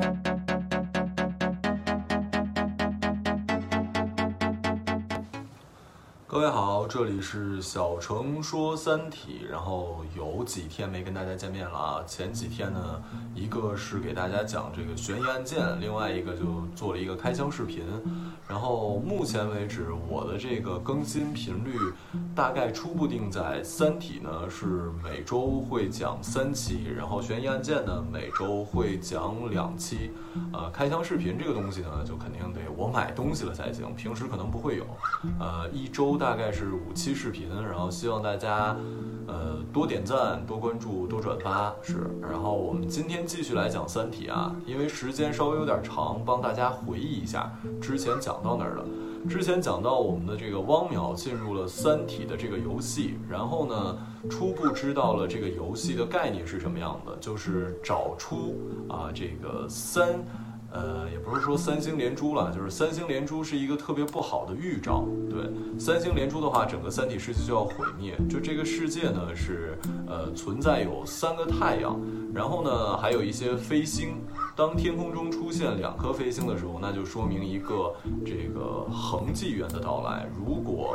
Thank you. 各位好，这里是小程说三体，然后有几天没跟大家见面了啊。前几天呢，一个是给大家讲这个悬疑案件，另外一个就做了一个开箱视频。然后目前为止，我的这个更新频率大概初步定在三体呢是每周会讲三期，然后悬疑案件呢每周会讲两期。呃，开箱视频这个东西呢，就肯定得我买东西了才行，平时可能不会有。呃，一周大大概是五期视频，然后希望大家呃多点赞、多关注、多转发是。然后我们今天继续来讲三体啊，因为时间稍微有点长，帮大家回忆一下之前讲到哪儿了。之前讲到我们的这个汪淼进入了三体的这个游戏，然后呢，初步知道了这个游戏的概念是什么样的，就是找出啊这个三。呃，也不是说三星连珠了，就是三星连珠是一个特别不好的预兆。对，三星连珠的话，整个三体世界就要毁灭。就这个世界呢，是呃存在有三个太阳，然后呢还有一些飞星。当天空中出现两颗飞星的时候，那就说明一个这个恒纪元的到来。如果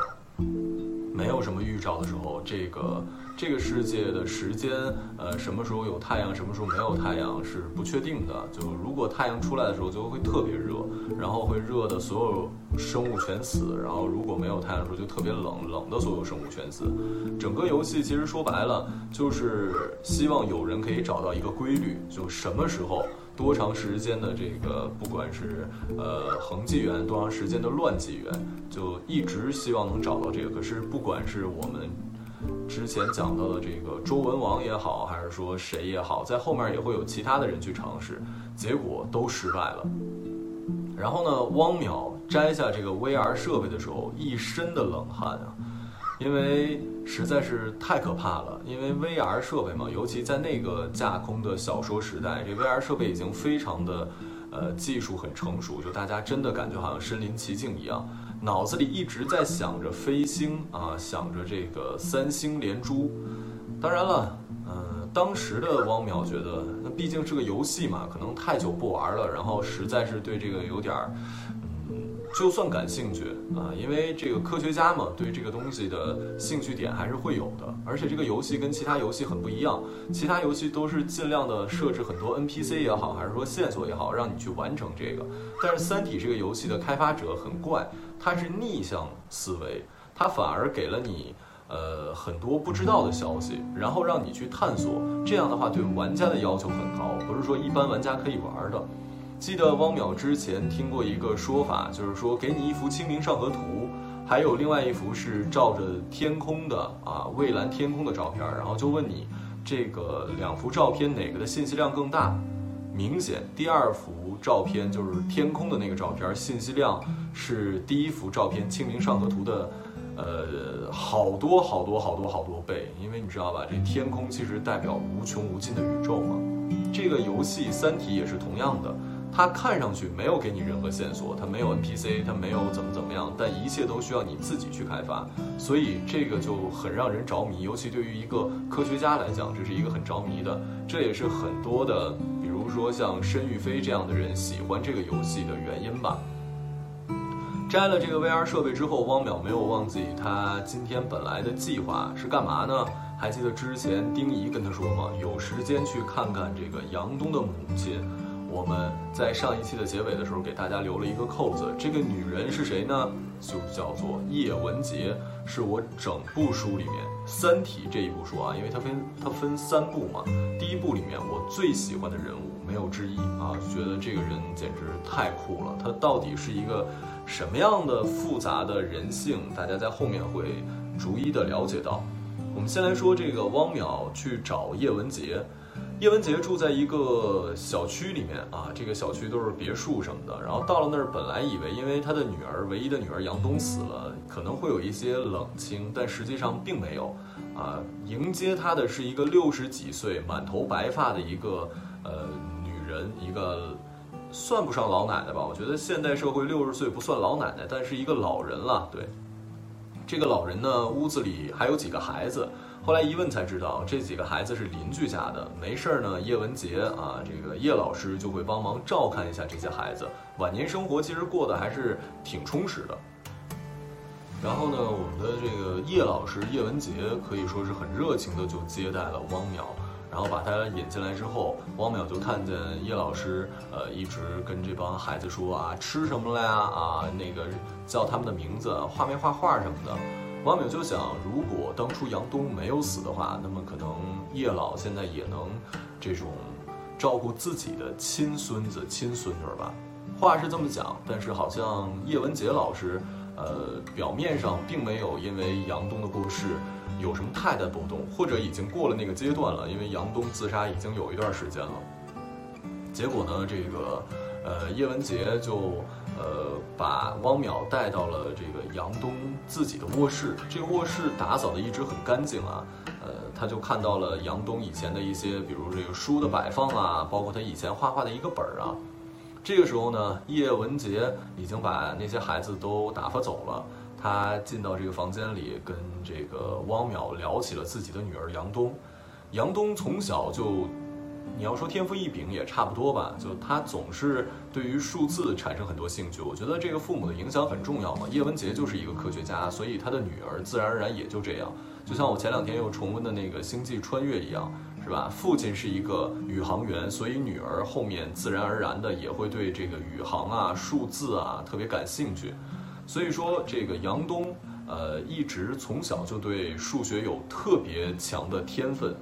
没有什么预兆的时候，这个这个世界的时间，呃，什么时候有太阳，什么时候没有太阳是不确定的。就如果太阳出来的时候，就会特别热，然后会热的所有生物全死；然后如果没有太阳的时候，就特别冷，冷的所有生物全死。整个游戏其实说白了，就是希望有人可以找到一个规律，就什么时候。多长时间的这个，不管是呃恒纪元，多长时间的乱纪元，就一直希望能找到这个。可是不管是我们之前讲到的这个周文王也好，还是说谁也好，在后面也会有其他的人去尝试，结果都失败了。然后呢，汪淼摘下这个 VR 设备的时候，一身的冷汗啊。因为实在是太可怕了，因为 VR 设备嘛，尤其在那个架空的小说时代，这 VR 设备已经非常的，呃，技术很成熟，就大家真的感觉好像身临其境一样，脑子里一直在想着飞星啊，想着这个三星连珠。当然了，嗯，当时的汪淼觉得，那毕竟是个游戏嘛，可能太久不玩了，然后实在是对这个有点儿。就算感兴趣啊，因为这个科学家嘛，对这个东西的兴趣点还是会有的。而且这个游戏跟其他游戏很不一样，其他游戏都是尽量的设置很多 NPC 也好，还是说线索也好，让你去完成这个。但是《三体》这个游戏的开发者很怪，它是逆向思维，它反而给了你呃很多不知道的消息，然后让你去探索。这样的话，对玩家的要求很高，不是说一般玩家可以玩的。记得汪淼之前听过一个说法，就是说给你一幅《清明上河图》，还有另外一幅是照着天空的啊蔚蓝天空的照片，然后就问你这个两幅照片哪个的信息量更大？明显第二幅照片就是天空的那个照片，信息量是第一幅照片《清明上河图》的呃好多好多好多好多倍，因为你知道吧，这天空其实代表无穷无尽的宇宙嘛。这个游戏《三体》也是同样的。它看上去没有给你任何线索，它没有 NPC，它没有怎么怎么样，但一切都需要你自己去开发，所以这个就很让人着迷。尤其对于一个科学家来讲，这是一个很着迷的。这也是很多的，比如说像申玉飞这样的人喜欢这个游戏的原因吧。摘了这个 VR 设备之后，汪淼没有忘记他今天本来的计划是干嘛呢？还记得之前丁仪跟他说吗？有时间去看看这个杨东的母亲。我们在上一期的结尾的时候给大家留了一个扣子，这个女人是谁呢？就叫做叶文洁，是我整部书里面《三体》这一部书啊，因为它分它分三部嘛。第一部里面我最喜欢的人物没有之一啊，觉得这个人简直太酷了。他到底是一个什么样的复杂的人性？大家在后面会逐一的了解到。我们先来说这个汪淼去找叶文洁。叶文洁住在一个小区里面啊，这个小区都是别墅什么的。然后到了那儿，本来以为因为他的女儿，唯一的女儿杨东死了，可能会有一些冷清，但实际上并没有。啊，迎接他的是一个六十几岁、满头白发的一个呃女人，一个算不上老奶奶吧？我觉得现代社会六十岁不算老奶奶，但是一个老人了。对，这个老人呢，屋子里还有几个孩子。后来一问才知道，这几个孩子是邻居家的。没事儿呢，叶文洁啊，这个叶老师就会帮忙照看一下这些孩子。晚年生活其实过得还是挺充实的。然后呢，我们的这个叶老师叶文洁可以说是很热情的就接待了汪淼，然后把他引进来之后，汪淼就看见叶老师呃一直跟这帮孩子说啊吃什么了呀啊那个叫他们的名字，画没画画什么的。王淼就想，如果当初杨东没有死的话，那么可能叶老现在也能这种照顾自己的亲孙子亲孙女吧。话是这么讲，但是好像叶文洁老师。呃，表面上并没有因为杨东的过世有什么太大波动，或者已经过了那个阶段了，因为杨东自杀已经有一段时间了。结果呢，这个呃叶文洁就呃把汪淼带到了这个杨东自己的卧室，这个卧室打扫的一直很干净啊。呃，他就看到了杨东以前的一些，比如这个书的摆放啊，包括他以前画画的一个本儿啊。这个时候呢，叶文洁已经把那些孩子都打发走了。他进到这个房间里，跟这个汪淼聊起了自己的女儿杨东。杨东从小就，你要说天赋异禀也差不多吧，就他总是对于数字产生很多兴趣。我觉得这个父母的影响很重要嘛。叶文洁就是一个科学家，所以他的女儿自然而然也就这样。就像我前两天又重温的那个《星际穿越》一样。是吧？父亲是一个宇航员，所以女儿后面自然而然的也会对这个宇航啊、数字啊特别感兴趣。所以说，这个杨东，呃，一直从小就对数学有特别强的天分，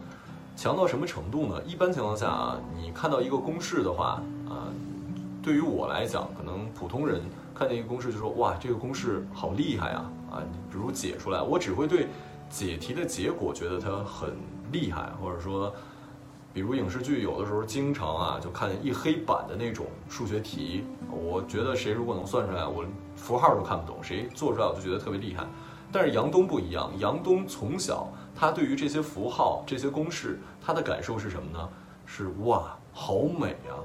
强到什么程度呢？一般情况下啊，你看到一个公式的话，啊，对于我来讲，可能普通人看见一个公式就说，哇，这个公式好厉害啊！啊，比如解出来，我只会对解题的结果觉得它很。厉害，或者说，比如影视剧有的时候经常啊，就看一黑板的那种数学题，我觉得谁如果能算出来，我符号都看不懂，谁做出来我就觉得特别厉害。但是杨东不一样，杨东从小他对于这些符号、这些公式，他的感受是什么呢？是哇，好美啊！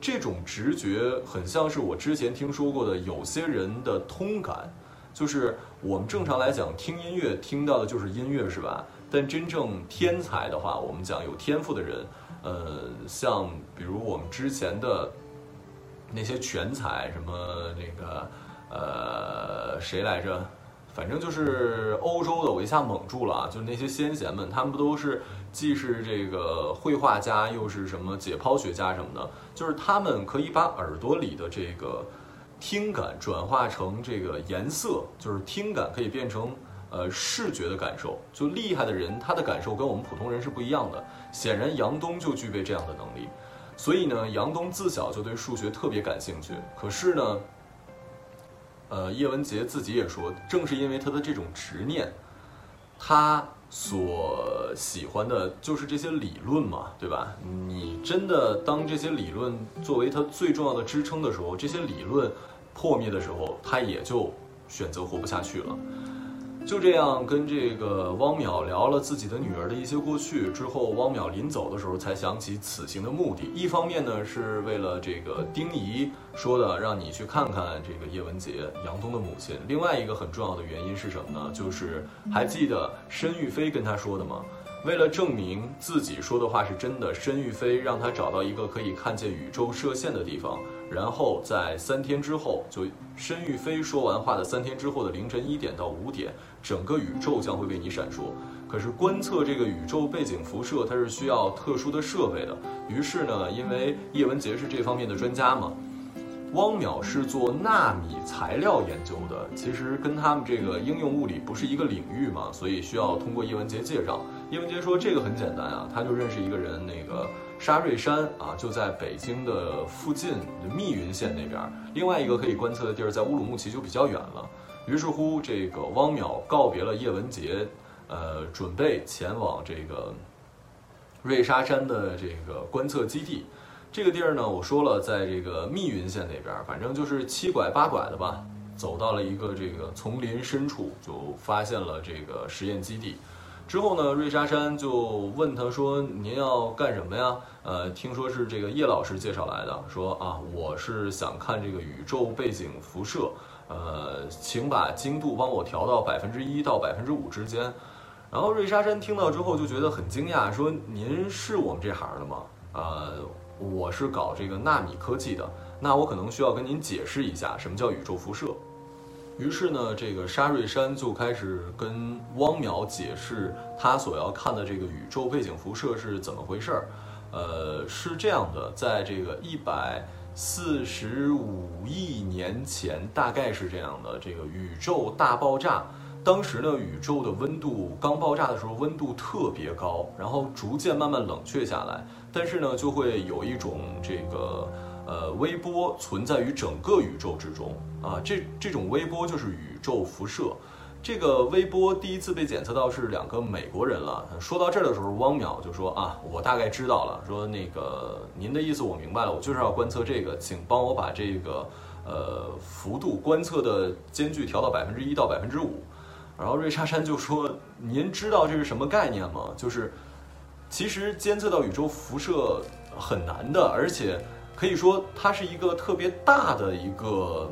这种直觉很像是我之前听说过的有些人的通感，就是我们正常来讲听音乐听到的就是音乐，是吧？但真正天才的话，我们讲有天赋的人，呃，像比如我们之前的那些全才，什么那个呃谁来着？反正就是欧洲的，我一下蒙住了啊！就是那些先贤们，他们不都是既是这个绘画家，又是什么解剖学家什么的？就是他们可以把耳朵里的这个听感转化成这个颜色，就是听感可以变成。呃，视觉的感受，就厉害的人，他的感受跟我们普通人是不一样的。显然，杨东就具备这样的能力，所以呢，杨东自小就对数学特别感兴趣。可是呢，呃，叶文洁自己也说，正是因为他的这种执念，他所喜欢的就是这些理论嘛，对吧？你真的当这些理论作为他最重要的支撑的时候，这些理论破灭的时候，他也就选择活不下去了。就这样跟这个汪淼聊了自己的女儿的一些过去之后，汪淼临走的时候才想起此行的目的。一方面呢，是为了这个丁仪说的，让你去看看这个叶文洁，杨东的母亲。另外一个很重要的原因是什么呢？就是还记得申玉飞跟他说的吗？为了证明自己说的话是真的，申玉飞让他找到一个可以看见宇宙射线的地方。然后在三天之后，就申玉飞说完话的三天之后的凌晨一点到五点，整个宇宙将会为你闪烁。可是观测这个宇宙背景辐射，它是需要特殊的设备的。于是呢，因为叶文洁是这方面的专家嘛，汪淼是做纳米材料研究的，其实跟他们这个应用物理不是一个领域嘛，所以需要通过叶文洁介绍。叶文洁说这个很简单啊，他就认识一个人，那个。沙瑞山啊，就在北京的附近密云县那边。另外一个可以观测的地儿在乌鲁木齐，就比较远了。于是乎，这个汪淼告别了叶文洁，呃，准备前往这个瑞沙山的这个观测基地。这个地儿呢，我说了，在这个密云县那边，反正就是七拐八拐的吧，走到了一个这个丛林深处，就发现了这个实验基地。之后呢，瑞沙山就问他说：“您要干什么呀？”呃，听说是这个叶老师介绍来的，说啊，我是想看这个宇宙背景辐射，呃，请把精度帮我调到百分之一到百分之五之间。然后瑞莎山听到之后就觉得很惊讶，说：“您是我们这行的吗？”呃，我是搞这个纳米科技的，那我可能需要跟您解释一下什么叫宇宙辐射。于是呢，这个沙瑞山就开始跟汪淼解释他所要看的这个宇宙背景辐射是怎么回事儿。呃，是这样的，在这个一百四十五亿年前，大概是这样的，这个宇宙大爆炸。当时呢，宇宙的温度刚爆炸的时候，温度特别高，然后逐渐慢慢冷却下来。但是呢，就会有一种这个呃微波存在于整个宇宙之中啊。这这种微波就是宇宙辐射。这个微波第一次被检测到是两个美国人了。说到这儿的时候，汪淼就说啊，我大概知道了。说那个您的意思我明白了，我就是要观测这个，请帮我把这个呃幅度观测的间距调到百分之一到百分之五。然后瑞莎山就说：“您知道这是什么概念吗？就是其实监测到宇宙辐射很难的，而且可以说它是一个特别大的一个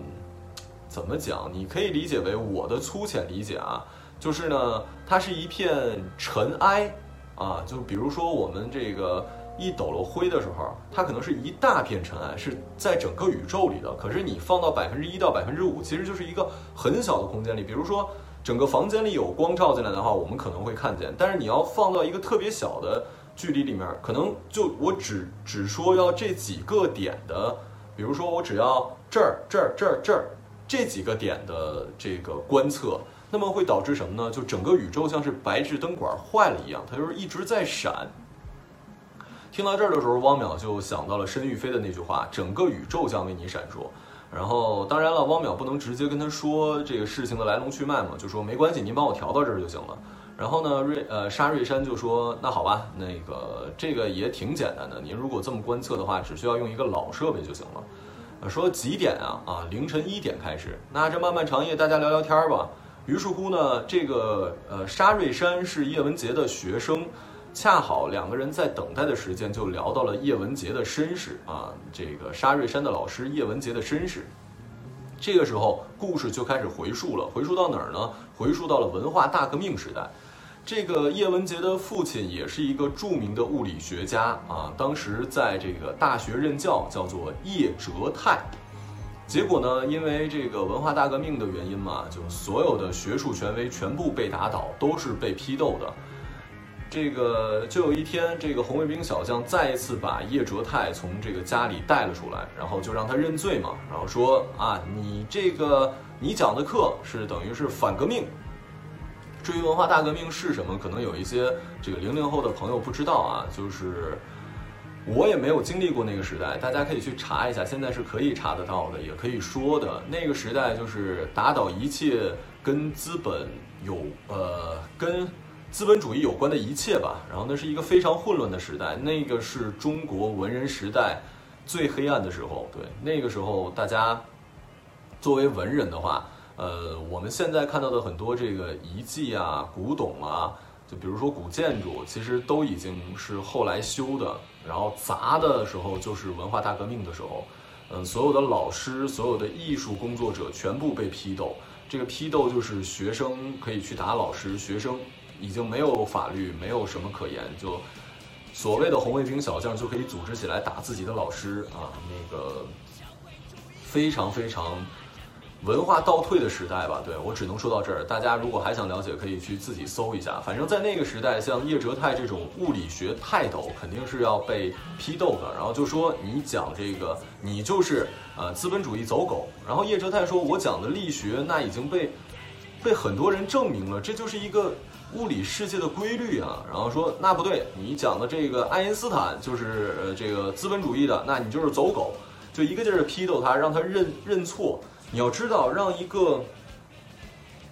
怎么讲？你可以理解为我的粗浅理解啊，就是呢，它是一片尘埃啊。就比如说我们这个一抖了灰的时候，它可能是一大片尘埃，是在整个宇宙里的。可是你放到百分之一到百分之五，其实就是一个很小的空间里。比如说。”整个房间里有光照进来的话，我们可能会看见。但是你要放到一个特别小的距离里面，可能就我只只说要这几个点的，比如说我只要这儿这儿这儿这儿这几个点的这个观测，那么会导致什么呢？就整个宇宙像是白炽灯管坏了一样，它就是一直在闪。听到这儿的时候，汪淼就想到了申玉飞的那句话：“整个宇宙将为你闪烁。”然后，当然了，汪淼不能直接跟他说这个事情的来龙去脉嘛，就说没关系，您帮我调到这儿就行了。然后呢，瑞呃沙瑞山就说那好吧，那个这个也挺简单的，您如果这么观测的话，只需要用一个老设备就行了。呃，说几点啊？啊，凌晨一点开始。那这漫漫长夜，大家聊聊天吧。于是乎呢，这个呃沙瑞山是叶文洁的学生。恰好两个人在等待的时间就聊到了叶文洁的身世啊，这个沙瑞山的老师叶文洁的身世。这个时候故事就开始回溯了，回溯到哪儿呢？回溯到了文化大革命时代。这个叶文洁的父亲也是一个著名的物理学家啊，当时在这个大学任教，叫做叶哲泰。结果呢，因为这个文化大革命的原因嘛，就所有的学术权威全部被打倒，都是被批斗的。这个就有一天，这个红卫兵小将再一次把叶哲泰从这个家里带了出来，然后就让他认罪嘛，然后说啊，你这个你讲的课是等于是反革命。至于文化大革命是什么，可能有一些这个零零后的朋友不知道啊，就是我也没有经历过那个时代，大家可以去查一下，现在是可以查得到的，也可以说的。那个时代就是打倒一切跟资本有呃跟。资本主义有关的一切吧，然后那是一个非常混乱的时代，那个是中国文人时代最黑暗的时候。对，那个时候大家作为文人的话，呃，我们现在看到的很多这个遗迹啊、古董啊，就比如说古建筑，其实都已经是后来修的。然后砸的时候就是文化大革命的时候，嗯，所有的老师、所有的艺术工作者全部被批斗。这个批斗就是学生可以去打老师，学生。已经没有法律，没有什么可言，就所谓的红卫兵小将就可以组织起来打自己的老师啊！那个非常非常文化倒退的时代吧？对我只能说到这儿。大家如果还想了解，可以去自己搜一下。反正，在那个时代，像叶哲泰这种物理学泰斗肯定是要被批斗的。然后就说你讲这个，你就是呃资本主义走狗。然后叶哲泰说，我讲的力学那已经被被很多人证明了，这就是一个。物理世界的规律啊，然后说那不对，你讲的这个爱因斯坦就是呃这个资本主义的，那你就是走狗，就一个劲儿的批斗他，让他认认错。你要知道，让一个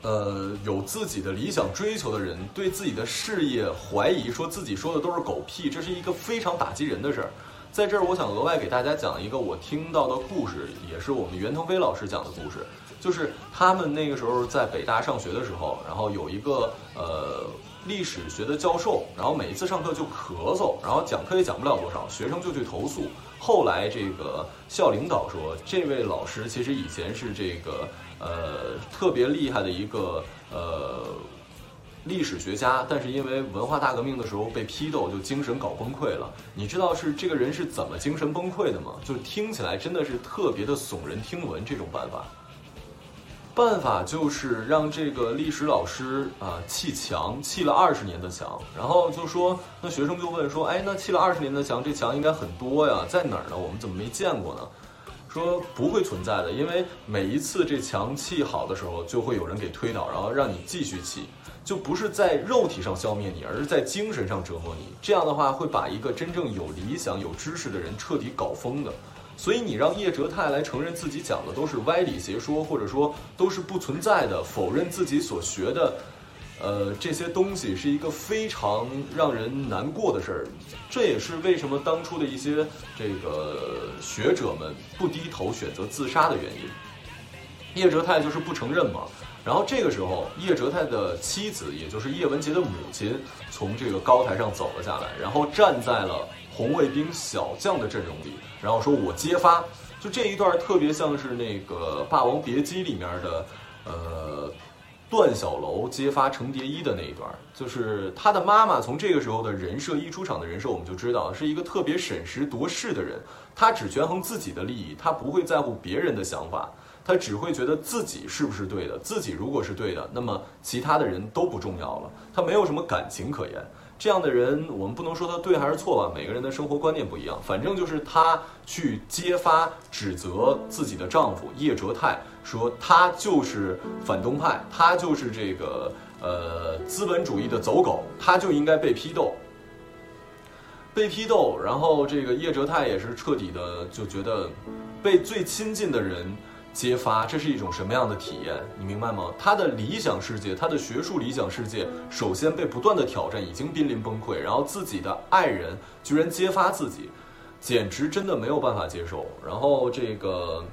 呃有自己的理想追求的人对自己的事业怀疑，说自己说的都是狗屁，这是一个非常打击人的事儿。在这儿，我想额外给大家讲一个我听到的故事，也是我们袁腾飞老师讲的故事。就是他们那个时候在北大上学的时候，然后有一个呃历史学的教授，然后每一次上课就咳嗽，然后讲课也讲不了多少，学生就去投诉。后来这个校领导说，这位老师其实以前是这个呃特别厉害的一个呃历史学家，但是因为文化大革命的时候被批斗，就精神搞崩溃了。你知道是这个人是怎么精神崩溃的吗？就听起来真的是特别的耸人听闻。这种办法，办法就是让这个历史老师啊砌墙，砌了二十年的墙，然后就说，那学生就问说，哎，那砌了二十年的墙，这墙应该很多呀，在哪儿呢？我们怎么没见过呢？说不会存在的，因为每一次这墙砌好的时候，就会有人给推倒，然后让你继续砌，就不是在肉体上消灭你，而是在精神上折磨你。这样的话，会把一个真正有理想、有知识的人彻底搞疯的。所以你让叶哲泰来承认自己讲的都是歪理邪说，或者说都是不存在的，否认自己所学的。呃，这些东西是一个非常让人难过的事儿，这也是为什么当初的一些这个学者们不低头选择自杀的原因。叶哲泰就是不承认嘛。然后这个时候，叶哲泰的妻子，也就是叶文洁的母亲，从这个高台上走了下来，然后站在了红卫兵小将的阵容里，然后说：“我揭发。”就这一段特别像是那个《霸王别姬》里面的，呃。段小楼揭发程蝶衣的那一段，就是他的妈妈从这个时候的人设一出场的人设，我们就知道是一个特别审时度势的人。他只权衡自己的利益，他不会在乎别人的想法，他只会觉得自己是不是对的。自己如果是对的，那么其他的人都不重要了，他没有什么感情可言。这样的人，我们不能说他对还是错吧，每个人的生活观念不一样。反正就是他去揭发、指责自己的丈夫叶哲泰，说他就是反动派，他就是这个呃资本主义的走狗，他就应该被批斗。被批斗，然后这个叶哲泰也是彻底的就觉得被最亲近的人。揭发，这是一种什么样的体验？你明白吗？他的理想世界，他的学术理想世界，首先被不断的挑战，已经濒临崩溃。然后自己的爱人居然揭发自己，简直真的没有办法接受。然后这个，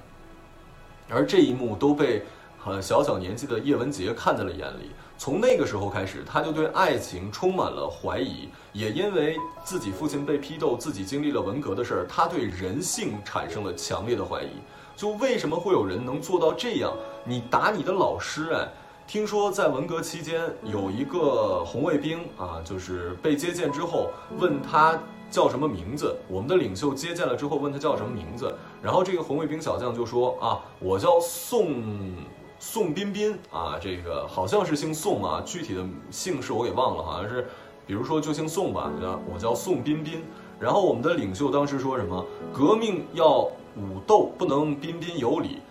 而这一幕都被很小小年纪的叶文洁看在了眼里。从那个时候开始，他就对爱情充满了怀疑，也因为自己父亲被批斗，自己经历了文革的事儿，他对人性产生了强烈的怀疑。就为什么会有人能做到这样？你打你的老师，哎，听说在文革期间有一个红卫兵啊，就是被接见之后问他叫什么名字。我们的领袖接见了之后问他叫什么名字，然后这个红卫兵小将就说啊，我叫宋宋彬彬啊，这个好像是姓宋啊，具体的姓氏我给忘了，好像是，比如说就姓宋吧，我叫宋彬彬。然后我们的领袖当时说什么？革命要。武斗不能彬彬有礼。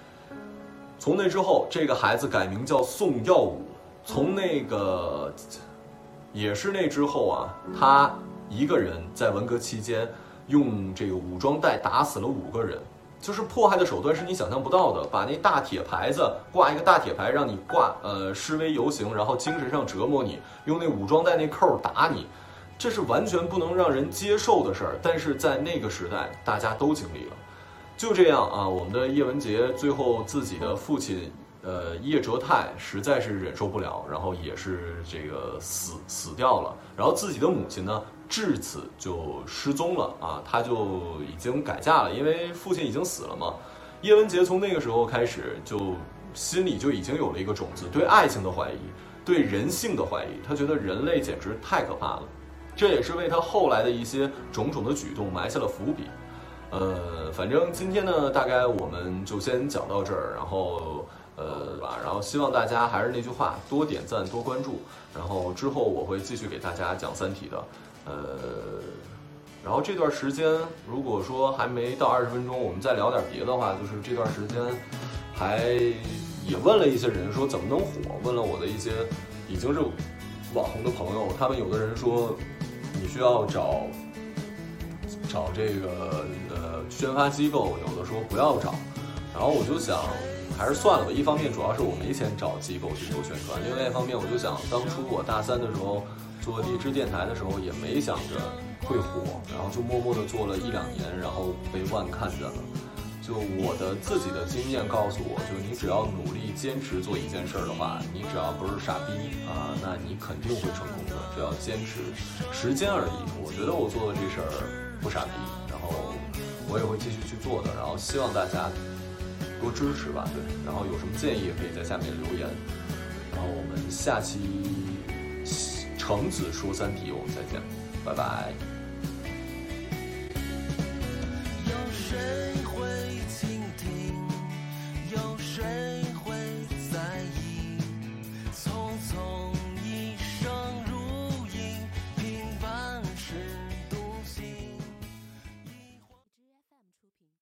从那之后，这个孩子改名叫宋耀武。从那个，也是那之后啊，他一个人在文革期间用这个武装带打死了五个人，就是迫害的手段是你想象不到的。把那大铁牌子挂一个大铁牌，让你挂呃示威游行，然后精神上折磨你，用那武装带那扣打你，这是完全不能让人接受的事儿。但是在那个时代，大家都经历了。就这样啊，我们的叶文洁最后自己的父亲，呃，叶哲泰实在是忍受不了，然后也是这个死死掉了。然后自己的母亲呢，至此就失踪了啊，她就已经改嫁了，因为父亲已经死了嘛。叶文洁从那个时候开始，就心里就已经有了一个种子，对爱情的怀疑，对人性的怀疑，他觉得人类简直太可怕了。这也是为他后来的一些种种的举动埋下了伏笔。呃，反正今天呢，大概我们就先讲到这儿，然后呃吧，然后希望大家还是那句话，多点赞，多关注，然后之后我会继续给大家讲《三体》的，呃，然后这段时间如果说还没到二十分钟，我们再聊点别的话，就是这段时间还也问了一些人说怎么能火，问了我的一些已经是网红的朋友，他们有的人说你需要找。找这个呃宣发机构，有的说不要找，然后我就想还是算了吧。一方面主要是我没钱找机构去做宣传，另外一方面我就想，当初我大三的时候做荔枝电台的时候也没想着会火，然后就默默的做了一两年，然后被万看见了。就我的自己的经验告诉我，就你只要努力坚持做一件事儿的话，你只要不是傻逼啊，那你肯定会成功的。只要坚持，时间而已。我觉得我做的这事儿。不傻逼，然后我也会继续去做的，然后希望大家多支持吧，对，然后有什么建议也可以在下面留言，然后我们下期橙子说三体，我们再见，拜拜。有谁？